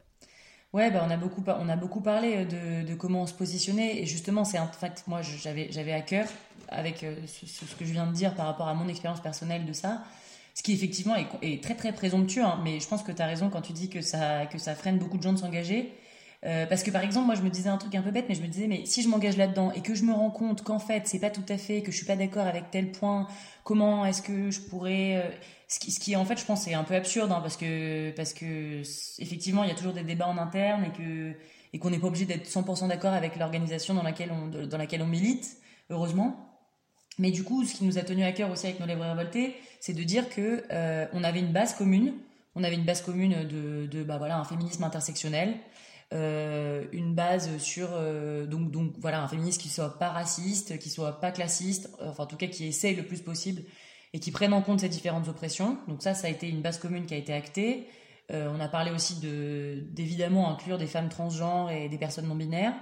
Ouais, bah on, a beaucoup, on a beaucoup parlé euh, de, comment on se positionnait. Et justement, c'est en fait, moi, j'avais, à cœur, avec euh, ce, que je viens de dire par rapport à mon expérience personnelle de ça, ce qui effectivement est, très très présomptueux, hein, mais je pense que tu as raison quand tu dis que ça, que ça freine beaucoup de gens de s'engager. Euh, parce que par exemple, moi je me disais un truc un peu bête, mais je me disais, mais si je m'engage là-dedans et que je me rends compte qu'en fait c'est pas tout à fait, que je suis pas d'accord avec tel point, comment est-ce que je pourrais ce qui, ce en fait je pense est un peu absurde hein, parce que parce que effectivement il y a toujours des débats en interne et qu'on n'est pas obligé d'être 100% d'accord avec l'organisation dans laquelle on milite heureusement. Mais du coup ce qui nous a tenu à cœur aussi avec nos lèvres révoltées c'est de dire que euh, on avait une base commune. On avait une base commune de, de bah voilà un féminisme intersectionnel euh, une base sur euh, donc voilà un féminisme qui soit pas raciste qui soit pas classiste enfin en tout cas qui essaye le plus possible et qui prennent en compte ces différentes oppressions. Donc ça, ça a été une base commune qui a été actée. Euh, on a parlé aussi de d'évidemment inclure des femmes transgenres et des personnes non binaires.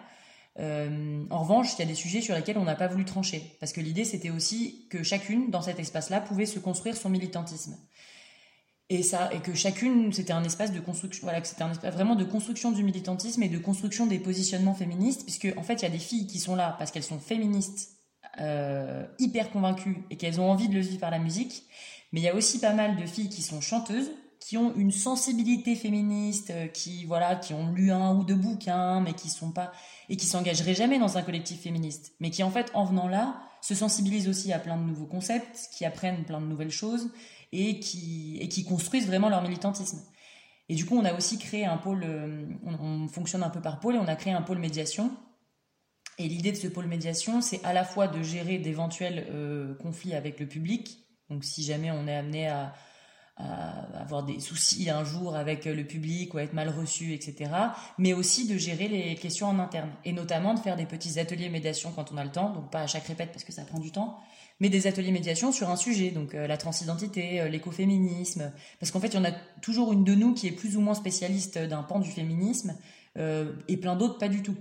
Euh, en revanche, il y a des sujets sur lesquels on n'a pas voulu trancher, parce que l'idée c'était aussi que chacune dans cet espace-là pouvait se construire son militantisme. Et ça, et que chacune, c'était un espace de construction, voilà, c'était un vraiment de construction du militantisme et de construction des positionnements féministes, puisque en fait, il y a des filles qui sont là parce qu'elles sont féministes euh, hyper convaincues et qu'elles ont envie de le vivre par la musique. Mais il y a aussi pas mal de filles qui sont chanteuses, qui ont une sensibilité féministe, euh, qui voilà, qui ont lu un ou deux bouquins, mais qui sont pas et qui s'engageraient jamais dans un collectif féministe, mais qui en fait en venant là se sensibilisent aussi à plein de nouveaux concepts, qui apprennent plein de nouvelles choses et qui construisent vraiment leur militantisme. Et du coup, on a aussi créé un pôle, euh, on fonctionne un peu par pôle et on a créé un pôle médiation et l'idée de ce pôle médiation, c'est à la fois de gérer d'éventuels euh, conflits avec le public. Donc si jamais on est amené à, avoir des soucis un jour avec le public ou à être mal reçu, etc. Mais aussi de gérer les questions en interne. Et notamment de faire des petits ateliers médiation quand on a le temps. Donc pas à chaque répète parce que ça prend du temps. Mais des ateliers médiation sur un sujet. Donc euh, la transidentité, euh, l'écoféminisme. Parce qu'en fait, il y en a toujours une de nous qui est plus ou moins spécialiste d'un pan du féminisme. et plein d'autres pas du tout.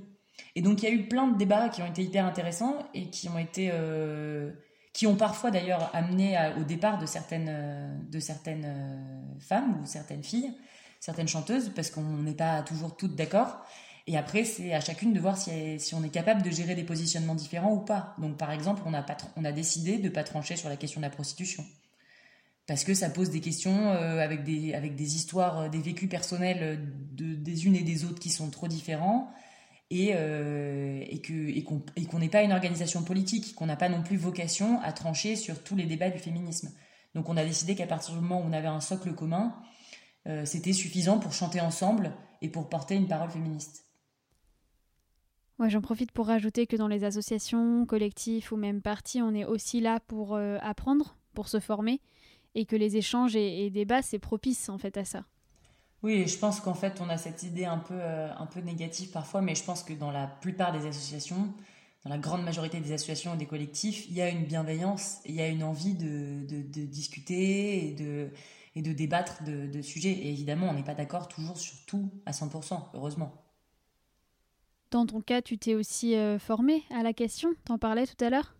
Et donc il y a eu plein de débats qui ont été hyper intéressants et qui ont été euh, qui ont parfois d'ailleurs amené au départ de certaines euh, de certaines euh, femmes ou certaines filles, certaines chanteuses parce qu'on n'est pas toujours toutes d'accord. Et après, c'est à chacune de voir si, si, on est capable de gérer des positionnements différents ou pas. Donc, par exemple, on a, pas, on a décidé de ne pas trancher sur la question de la prostitution. Parce que ça pose des questions avec, des, avec des histoires, des vécus personnels de, des unes et des autres qui sont trop différents et, euh, et qu'on n'est pas une organisation politique, qu'on n'a pas non plus vocation à trancher sur tous les débats du féminisme. Donc on a décidé qu'à partir du moment où on avait un socle commun, euh, c'était suffisant pour chanter ensemble et pour porter une parole féministe. Ouais, j'en profite pour rajouter que dans les associations, collectifs ou même partis, on est aussi là pour euh, apprendre, pour se former, et que les échanges et, et débats, c'est propice en fait à ça. Oui, je pense qu'en fait, on a cette idée un peu, euh, un peu négative parfois, mais je pense que dans la plupart des associations, dans la grande majorité des associations et des collectifs, il y a une bienveillance, il y a une envie de, de, discuter et de, et de débattre de, sujets. Et évidemment, on n'est pas d'accord toujours sur tout à 100%, heureusement. Dans ton cas, tu t'es aussi euh, formé à la question, t'en parlais tout à l'heure?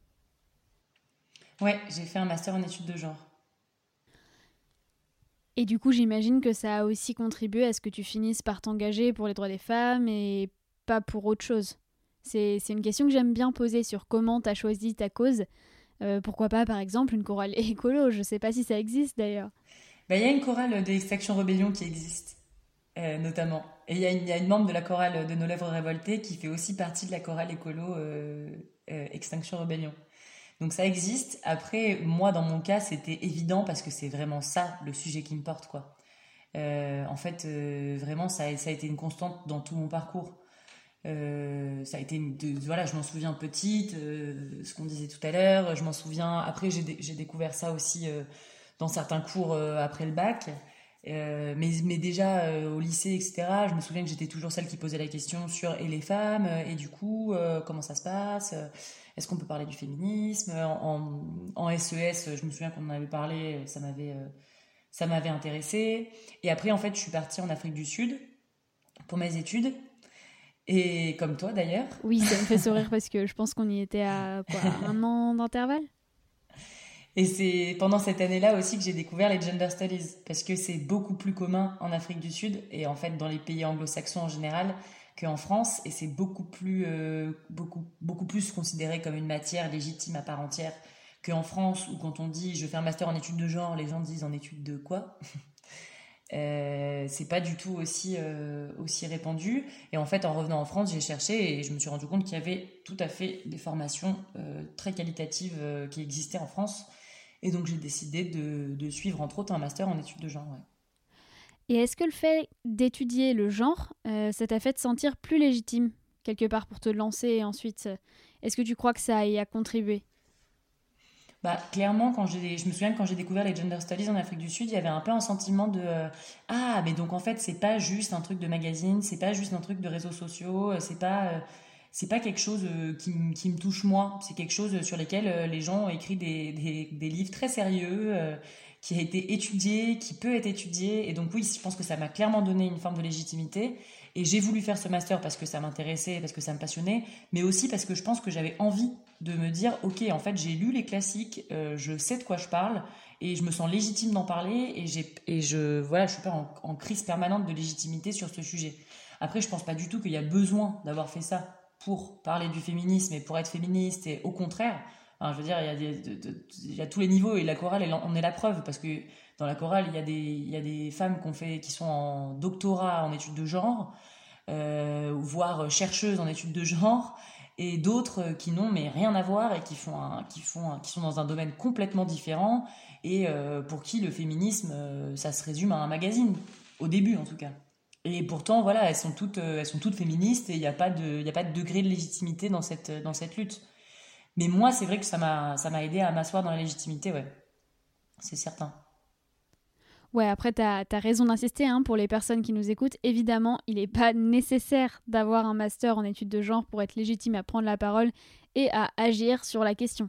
Ouais, j'ai fait un master en études de genre. Et du coup, j'imagine que ça a aussi contribué à ce que tu finisses par t'engager pour les droits des femmes et pas pour autre chose. C'est une question que j'aime bien poser sur comment tu as choisi ta cause. Euh, pourquoi pas, par exemple, une chorale écolo? Je sais pas si ça existe d'ailleurs. Bah, il y a une chorale d'Extraction Rebellion qui existe, euh, notamment. Et il y, a une membre de la chorale de Nos Lèvres Révoltées qui fait aussi partie de la chorale écolo euh, Extinction Rebellion. Donc ça existe. Après, moi, dans mon cas, c'était évident parce que c'est vraiment ça le sujet qui me porte, quoi. Euh, en fait, euh, vraiment, ça, a été une constante dans tout mon parcours. Euh, ça a été, voilà, je m'en souviens petite, ce qu'on disait tout à l'heure. Je m'en souviens. Après, j'ai découvert ça aussi dans certains cours après le bac. Mais, mais déjà au lycée, etc., je me souviens que j'étais toujours celle qui posait la question sur et les femmes, et du coup, comment ça se passe Est-ce qu'on peut parler du féminisme en, en, SES, e je me souviens qu'on en avait parlé, ça m'avait ça m'avait intéressé. Et après, en fait, je suis partie en Afrique du Sud pour mes études. Et comme toi d'ailleurs. Oui, ça me fait sourire parce que je pense qu'on y était à quoi, un an d'intervalle? Et c'est pendant cette année-là aussi que j'ai découvert les gender studies parce que c'est beaucoup plus commun en Afrique du Sud et en fait dans les pays anglo-saxons en général qu'en France et c'est beaucoup plus euh, beaucoup beaucoup plus considéré comme une matière légitime à part entière qu'en France, où quand on dit je fais un master en études de genre, les gens disent en études de quoi? Euh, c'est pas du tout aussi, euh, aussi répandu. Et en fait, en revenant en France, j'ai cherché et je me suis rendu compte qu'il y avait tout à fait des formations euh, très qualitatives qui existaient en France. Et donc, j'ai décidé de, suivre, entre autres, un master en études de genre. Et est-ce que le fait d'étudier le genre, ça t'a fait te sentir plus légitime, quelque part, pour te lancer ensuite Est-ce que tu crois que ça y a contribué? Bah, clairement, quand je me souviens que quand j'ai découvert les gender studies en Afrique du Sud, il y avait un peu un sentiment de euh, ah, mais donc en fait, c'est pas juste un truc de magazine, c'est pas juste un truc de réseaux sociaux, euh, c'est pas euh, c'est pas quelque chose qui, qui, me touche moi, c'est quelque chose sur lequel les gens ont écrit des, livres très sérieux, qui a été étudié, qui peut être étudié, et donc oui, je pense que ça m'a clairement donné une forme de légitimité. Et j'ai voulu faire ce master parce que ça m'intéressait, parce que ça me passionnait, mais aussi parce que je pense que j'avais envie de me dire, ok, en fait, j'ai lu les classiques, euh, je sais de quoi je parle, et je me sens légitime d'en parler, et, je, voilà, suis pas en, crise permanente de légitimité sur ce sujet. Après, je pense pas du tout qu'il y a besoin d'avoir fait ça pour parler du féminisme et pour être féministe, et au contraire, je veux dire, il y, a tous les niveaux, et la chorale, on est la preuve, parce que dans la chorale, il y a des, y a des femmes qui, sont en doctorat en études de genre, euh, voire chercheuses en études de genre, et d'autres qui n'ont mais rien à voir et qui font qui font qui sont dans un domaine complètement différent et euh, pour qui le féminisme euh, ça se résume à un magazine au début en tout cas et pourtant voilà elles sont toutes elles sont toutes féministes et il n'y a pas de a pas de degré de légitimité dans cette dans cette lutte mais moi c'est vrai que ça m'a ça m'a aidé à m'asseoir dans la légitimité ouais c'est certain Ouais, après, tu as, raison d'insister hein, pour les personnes qui nous écoutent. Évidemment, il n'est pas nécessaire d'avoir un master en études de genre pour être légitime à prendre la parole et à agir sur la question.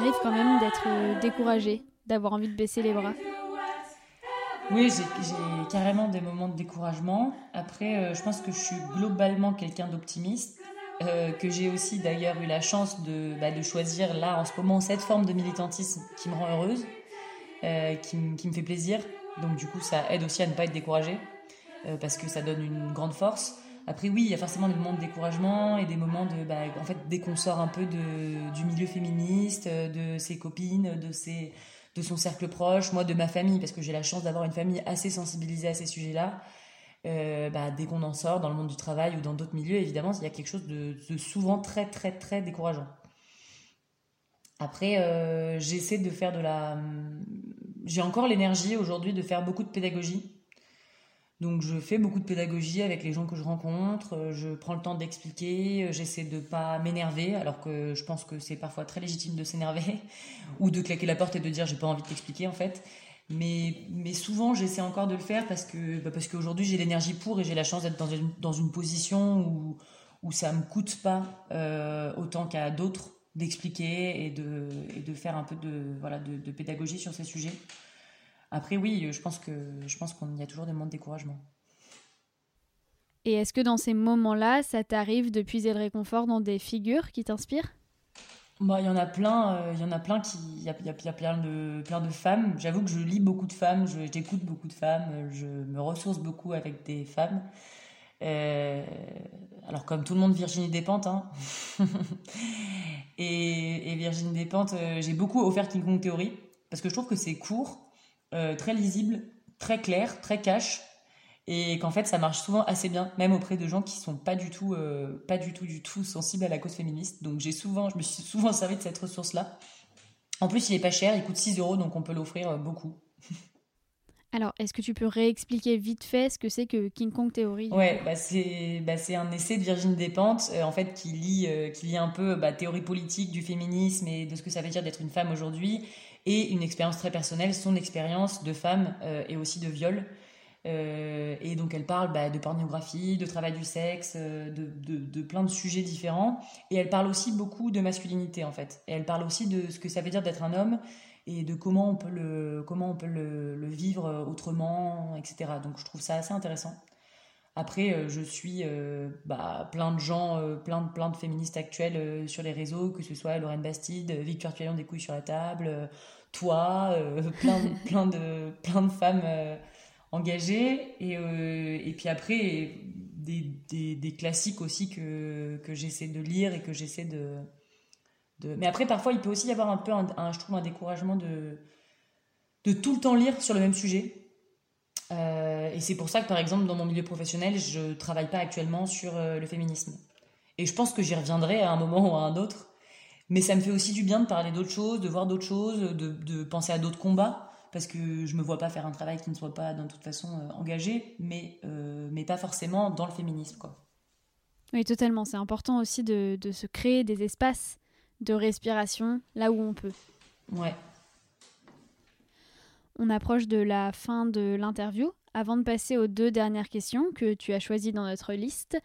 ça t'arrive quand même d'être euh, découragé, d'avoir envie de baisser les bras. Oui, j'ai carrément des moments de découragement. Après, euh, je pense que je suis globalement quelqu'un d'optimiste, que j'ai aussi d'ailleurs eu la chance de, bah, de, choisir là en ce moment cette forme de militantisme qui me rend heureuse, qui, qui, me fait plaisir. Donc du coup, ça aide aussi à ne pas être découragé, parce que ça donne une grande force. Après, oui, il y a forcément des moments de découragement et des moments de, bah, en fait, dès qu'on sort un peu du milieu féministe, de ses copines, de ses, de son cercle proche, moi, de ma famille, parce que j'ai la chance d'avoir une famille assez sensibilisée à ces sujets-là. Euh, bah, dès qu'on en sort dans le monde du travail ou dans d'autres milieux, évidemment, il y a quelque chose de, souvent très, très, très décourageant. Après, euh, j'essaie de faire de la. J'ai encore l'énergie aujourd'hui de faire beaucoup de pédagogie donc je fais beaucoup de pédagogie avec les gens que je rencontre, euh, je prends le temps d'expliquer, euh, j'essaie de pas m'énerver alors que je pense que c'est parfois très légitime de s'énerver ou de claquer la porte et de dire j'ai pas envie de t'expliquer en fait. Mais, mais souvent j'essaie encore de le faire parce que bah parce qu'aujourd'hui j'ai l'énergie pour et j'ai la chance d'être dans une, dans une position où, où ça me coûte pas euh, autant qu'à d'autres d'expliquer et de, et de faire un peu de, voilà, de, pédagogie sur ces sujets. Après, oui, je pense que je pense qu'il y a toujours des moments de découragement. Et est-ce que dans ces moments-là, ça t'arrive de puiser le réconfort dans des figures qui t'inspirent? Bah, il y en a plein, euh, il y en a plein qui, il y a, y a, plein de, plein de femmes. J'avoue que je lis beaucoup de femmes, j'écoute beaucoup de femmes, je me ressource beaucoup avec des femmes. Euh, alors comme tout le monde, Virginie Despentes. Hein. et, et, Virginie Despentes, euh, j'ai beaucoup offert King Kong Theory parce que je trouve que c'est court, très lisible, très clair, très cash et qu'en fait ça marche souvent assez bien même auprès de gens qui sont pas du tout euh, pas du tout du tout sensibles à la cause féministe. Donc j'ai souvent je me suis souvent servi de cette ressource là en plus il est pas cher il coûte 6 euros donc on peut l'offrir euh, beaucoup. Alors, est-ce que tu peux réexpliquer vite fait ce que c'est que King Kong Theory? Ouais, bah c'est bah un essai de Virginie Despentes, euh, en fait, qui lit, qui lit un peu bah, théorie politique du féminisme et de ce que ça veut dire d'être une femme aujourd'hui, et une expérience très personnelle, son expérience de femme et aussi de viol. Euh, et donc elle parle bah, de pornographie, de travail du sexe, euh, de, plein de sujets différents. Et elle parle aussi beaucoup de masculinité en fait. Et elle parle aussi de ce que ça veut dire d'être un homme et de comment on peut le, comment on peut le vivre autrement, etc. Donc je trouve ça assez intéressant. Après, euh, je suis bah, plein de gens, plein, de, plein de féministes actuelles sur les réseaux, que ce soit Lorraine Bastide, Victoire Tuyon des couilles sur la table, toi, plein, plein, de, plein de femmes engagé et, euh, et puis après des, des, classiques aussi que, que j'essaie de lire et que j'essaie de, mais après parfois il peut aussi y avoir un peu je trouve un découragement de de tout le temps lire sur le même sujet euh, et c'est pour ça que par exemple dans mon milieu professionnel je travaille pas actuellement sur euh, le féminisme et je pense que j'y reviendrai à un moment ou à un autre mais ça me fait aussi du bien de parler d'autres choses de voir d'autres choses de, de penser à d'autres combats parce que je me vois pas faire un travail qui ne soit pas de toute façon euh, engagé, mais, mais pas forcément dans le féminisme. Quoi. Oui, totalement. C'est important aussi de, de, se créer des espaces de respiration là où on peut. Ouais. On approche de la fin de l'interview. Avant de passer aux deux dernières questions que tu as choisies dans notre liste,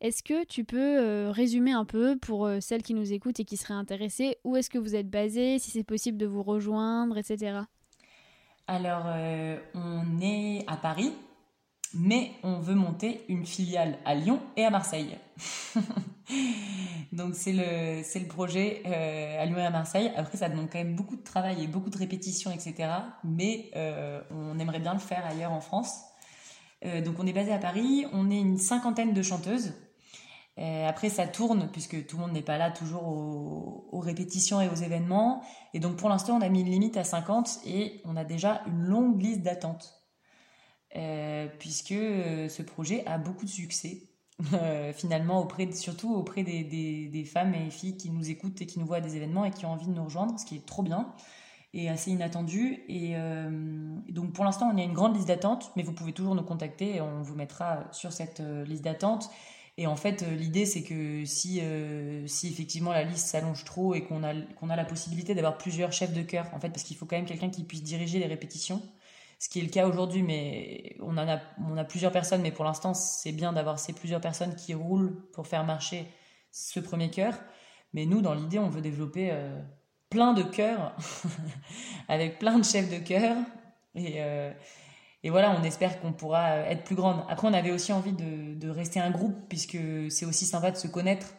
est-ce que tu peux euh, résumer un peu pour celles qui nous écoutent et qui seraient intéressées où est-ce que vous êtes basé, si c'est possible de vous rejoindre, etc. Alors, euh, on est à Paris, mais on veut monter une filiale à Lyon et à Marseille. Donc c'est le, c'est le projet euh, à Lyon et à Marseille. Après, ça demande quand même beaucoup de travail et beaucoup de répétitions, etc. Mais euh, on aimerait bien le faire ailleurs en France. donc on est basé à Paris, on est une cinquantaine de chanteuses. Euh, après, ça tourne puisque tout le monde n'est pas là toujours aux, répétitions et aux événements. Et donc, pour l'instant, on a mis une limite à 50 et on a déjà une longue liste d'attente. Euh, puisque euh, ce projet a beaucoup de succès. finalement, auprès surtout auprès des, femmes et filles qui nous écoutent et qui nous voient à des événements et qui ont envie de nous rejoindre, ce qui est trop bien et assez inattendu. Et donc pour l'instant, on a une grande liste d'attente, mais vous pouvez toujours nous contacter et on vous mettra sur cette liste d'attente. Et en fait, euh, l'idée, c'est que si, euh, effectivement la liste s'allonge trop et qu'on a, a la possibilité d'avoir plusieurs chefs de chœur, en fait, parce qu'il faut quand même quelqu'un qui puisse diriger les répétitions, ce qui est le cas aujourd'hui, mais on, a, plusieurs personnes, mais pour l'instant, c'est bien d'avoir ces plusieurs personnes qui roulent pour faire marcher ce premier chœur. Mais nous, dans l'idée, on veut développer euh, plein de chœurs, avec plein de chefs de chœur. Et, et voilà, on espère qu'on pourra être plus grande. Après, on avait aussi envie de, rester un groupe, puisque c'est aussi sympa de se connaître,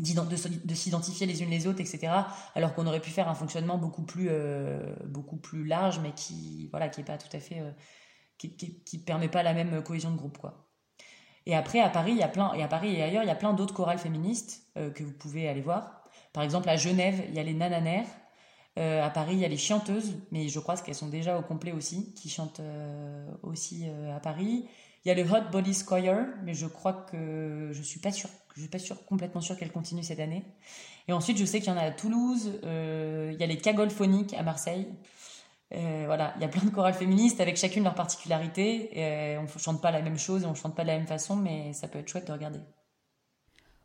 de, s'identifier les unes les autres, etc. Alors qu'on aurait pu faire un fonctionnement beaucoup plus, euh, beaucoup plus large, mais qui, voilà, qui est pas tout à fait, euh, qui, permet pas la même cohésion de groupe, quoi. Et après, à Paris, il y a plein, et à Paris et ailleurs, il y a plein d'autres chorales féministes euh, que vous pouvez aller voir. Par exemple, à Genève, il y a les Nananaires, euh, à Paris, il y a les chanteuses, mais je crois qu'elles sont déjà au complet aussi, qui chantent aussi à Paris. Il y a le Hot Body Choir, mais je crois que je suis pas sûre, je suis pas sûre, complètement sûre qu'elle continue cette année. Et ensuite, je sais qu'il y en a à Toulouse, il y a les Cagoles phoniques à Marseille. voilà, il y a plein de chorales féministes avec chacune leur particularité. Et on ne chante pas la même chose et on chante pas de la même façon, mais ça peut être chouette de regarder.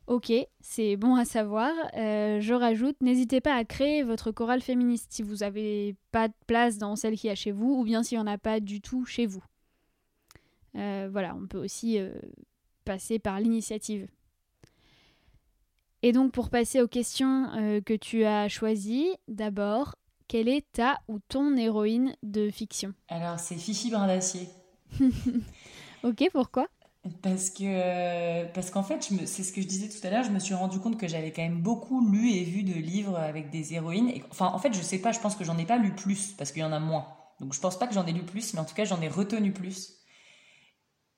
Ok, c'est bon à savoir. Euh, je rajoute, n'hésitez pas à créer votre chorale féministe si vous n'avez pas de place dans celle qui a chez vous ou bien s'il n'y en a pas du tout chez vous. Euh, voilà, on peut aussi euh, passer par l'initiative. Et donc pour passer aux questions euh, que tu as choisies, d'abord, quelle est ta ou ton héroïne de fiction? Alors c'est Fifi Brin d'Acier. ok, pourquoi? Parce que parce qu'en fait, c'est ce que je disais tout à l'heure, je me suis rendu compte que j'avais quand même beaucoup lu et vu de livres avec des héroïnes. Et, enfin, en fait, je sais pas, je pense que j'en ai pas lu plus parce qu'il y en a moins. Donc je pense pas que j'en ai lu plus, mais en tout cas, j'en ai retenu plus.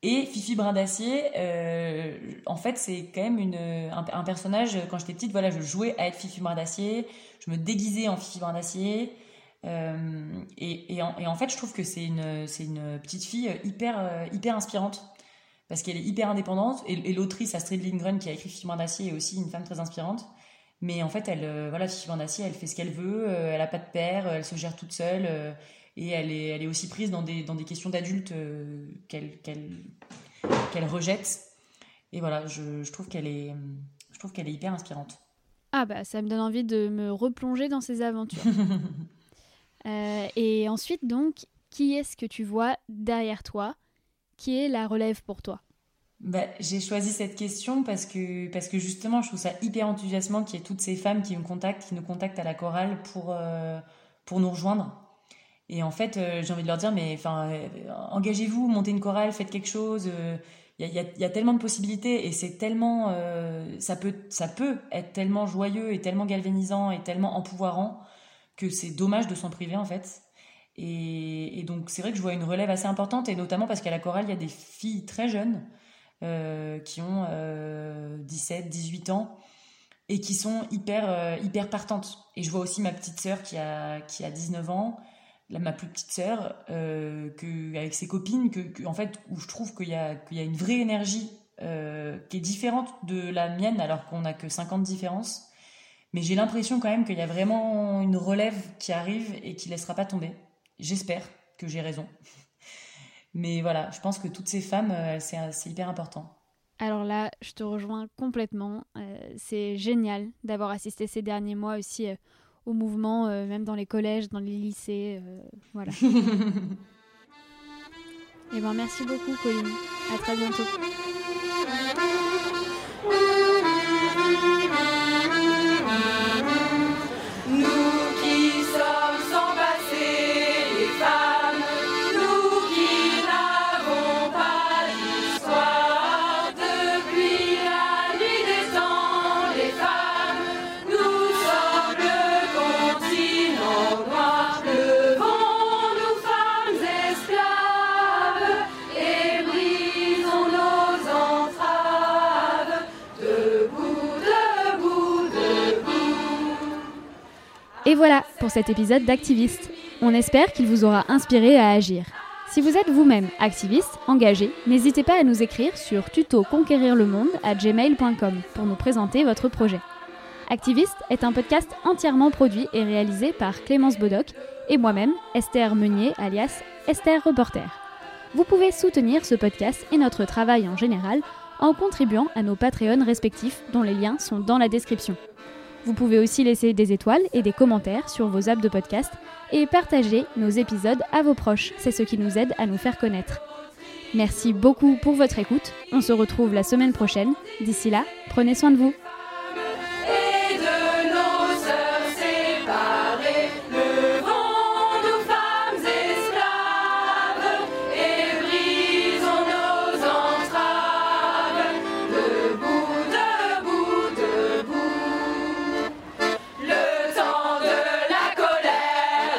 Et Fifi Brin d'Acier, euh, en fait, c'est quand même une, un, personnage. Quand j'étais petite, voilà, je jouais à être Fifi Brin d'Acier, je me déguisais en Fifi Brin d'Acier. Euh, et, et, en, fait, je trouve que c'est une, une petite fille hyper, hyper inspirante parce qu'elle est hyper indépendante. Et, l'autrice Astrid Lindgren qui a écrit Fifi d'Acier est aussi une femme très inspirante. Mais en fait, elle, euh, voilà, Fifi d'Acier, elle fait ce qu'elle veut, euh, elle a pas de père, elle se gère toute seule, euh, et elle est, elle est aussi prise dans des, dans des questions d'adultes qu'elle, qu'elle, rejette. Et voilà, je, je trouve qu'elle est, je trouve qu'elle est hyper inspirante. Ah bah ça me donne envie de me replonger dans ses aventures. et ensuite donc, qui est-ce que tu vois derrière toi qui est la relève pour toi? Bah, j'ai choisi cette question parce que, parce que justement, je trouve ça hyper enthousiasmant qu'il y ait toutes ces femmes qui me contactent, qui nous contactent à la chorale pour, euh, pour nous rejoindre. Et en fait, euh, j'ai envie de leur dire, mais enfin, euh, engagez-vous, montez une chorale, faites quelque chose. Il y, a, y, a, tellement de possibilités et c'est tellement, ça peut, ça peut être tellement joyeux et tellement galvanisant et tellement empouvoirant que c'est dommage de s'en priver en fait. Et, donc c'est vrai que je vois une relève assez importante, et notamment parce qu'à la chorale, il y a des filles très jeunes euh, qui ont 17, 18 ans et qui sont hyper, euh, hyper partantes. Et je vois aussi ma petite sœur qui a, qui a 19 ans, ma plus petite sœur, euh, avec ses copines, que, en fait, où je trouve qu'il y, a, y a une vraie énergie qui est différente de la mienne alors qu'on n'a que 50 différences. Mais j'ai l'impression quand même qu'il y a vraiment une relève qui arrive et qui ne laissera pas tomber. J'espère que j'ai raison. Mais voilà, je pense que toutes ces femmes, euh, c'est hyper important. Alors là, je te rejoins complètement. Euh, c'est génial d'avoir assisté ces derniers mois aussi euh, au mouvement, même dans les collèges, dans les lycées. voilà. Et eh ben merci beaucoup, Colline. À très bientôt. voilà pour cet épisode d'Activiste. On espère qu'il vous aura inspiré à agir. Si vous êtes vous-même activiste, engagé, n'hésitez pas à nous écrire sur tuto conquérir le monde à gmail.com pour nous présenter votre projet. Activiste est un podcast entièrement produit et réalisé par Clémence Bodoc et moi-même, Esther Meunier, alias Esther Reporter. Vous pouvez soutenir ce podcast et notre travail en général en contribuant à nos Patreons respectifs dont les liens sont dans la description. Vous pouvez aussi laisser des étoiles et des commentaires sur vos apps de podcast et partager nos épisodes à vos proches. C'est ce qui nous aide à nous faire connaître. Merci beaucoup pour votre écoute. On se retrouve la semaine prochaine. D'ici là, prenez soin de vous.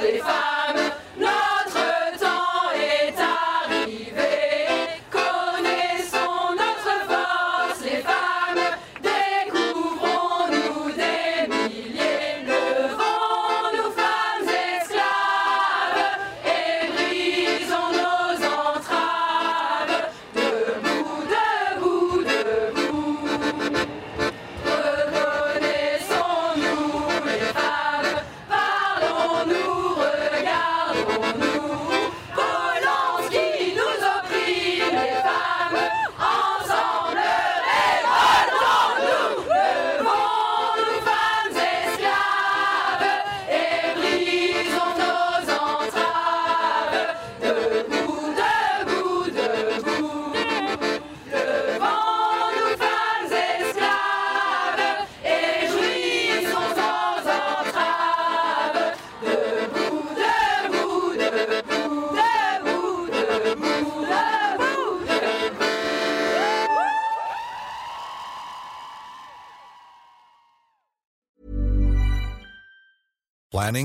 ele faz.